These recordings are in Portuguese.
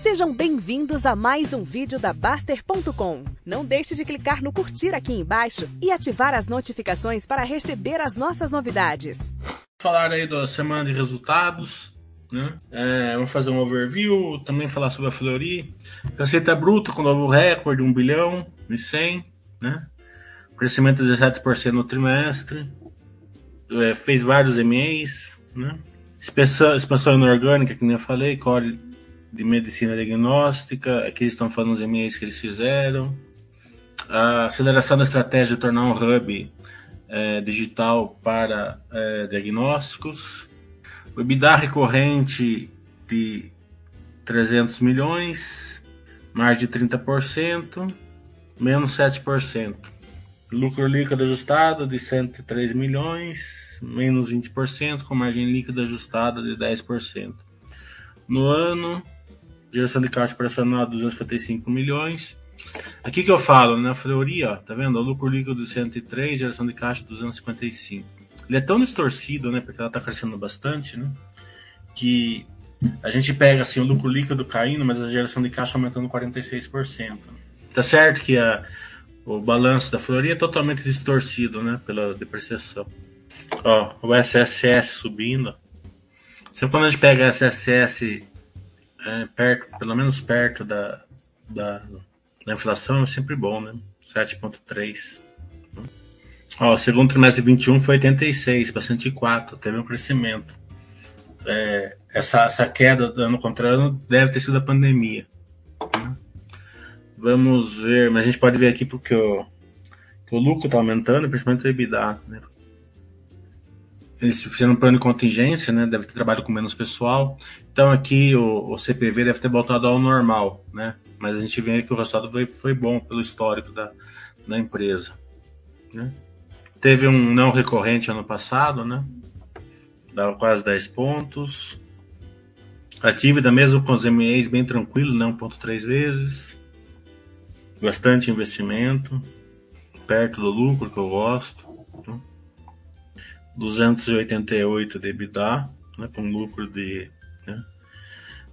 Sejam bem-vindos a mais um vídeo da Baster.com. Não deixe de clicar no curtir aqui embaixo e ativar as notificações para receber as nossas novidades. Falar aí da semana de resultados, né? É, vamos fazer um overview, também falar sobre a Flori. Receita bruta com novo recorde, 1 bilhão e 100, né? Crescimento de 17% no trimestre. É, fez vários MEs, né? Expansão, expansão inorgânica, que nem eu falei, core de medicina diagnóstica, aqui eles estão falando os MEs que eles fizeram. A aceleração da estratégia de tornar um hub é, digital para é, diagnósticos. O EBITDA recorrente de 300 milhões, mais de 30%, menos 7%. Lucro líquido ajustado de 103 milhões, menos 20%, com margem líquida ajustada de 10%. No ano, Geração de caixa operacional 255 milhões. Aqui que eu falo, né? Fleury, ó, tá vendo? O lucro líquido de 103, geração de caixa 255. Ele é tão distorcido, né? Porque ela tá crescendo bastante, né? Que a gente pega assim o lucro líquido caindo, mas a geração de caixa aumentando 46%. Tá certo que a, o balanço da Fleury é totalmente distorcido, né? Pela depreciação. Ó, o SSS subindo. Sempre quando a gente pega SSS é, perto, pelo menos perto da, da, da inflação é sempre bom, né? 7,3. Ó, o segundo trimestre de 21 foi 86 para 104, teve um crescimento. É, essa, essa queda ano contra ano deve ter sido a pandemia. Né? Vamos ver, mas a gente pode ver aqui porque o, o lucro está aumentando, principalmente o EBITDA. Né? Eles fizeram um plano de contingência, né? Deve ter trabalho com menos pessoal. Então aqui o, o, CPV deve ter voltado ao normal, né? Mas a gente vê que o resultado foi, foi bom pelo histórico da, da empresa. Né? Teve um não recorrente ano passado, né? Dava quase 10 pontos. A dívida, mesmo com os MEs, bem tranquilo, né? 1,3 vezes. Bastante investimento. Perto do lucro que eu gosto. 288 de EBITDA, né, com um lucro de. Né,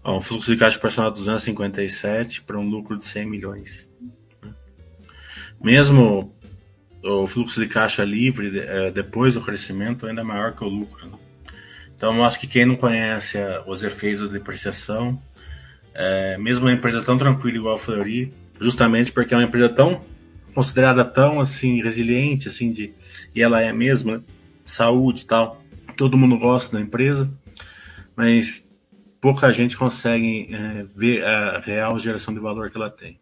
um fluxo de caixa operacional de 257 para um lucro de 100 milhões. Né. Mesmo o fluxo de caixa livre é, depois do crescimento ainda é maior que o lucro. Né. Então, acho que quem não conhece os efeitos da depreciação, é, mesmo uma empresa tão tranquila igual a Fleury, justamente porque é uma empresa tão considerada tão assim resiliente, assim de e ela é mesmo, né? Saúde e tal. Todo mundo gosta da empresa, mas pouca gente consegue é, ver a real geração de valor que ela tem.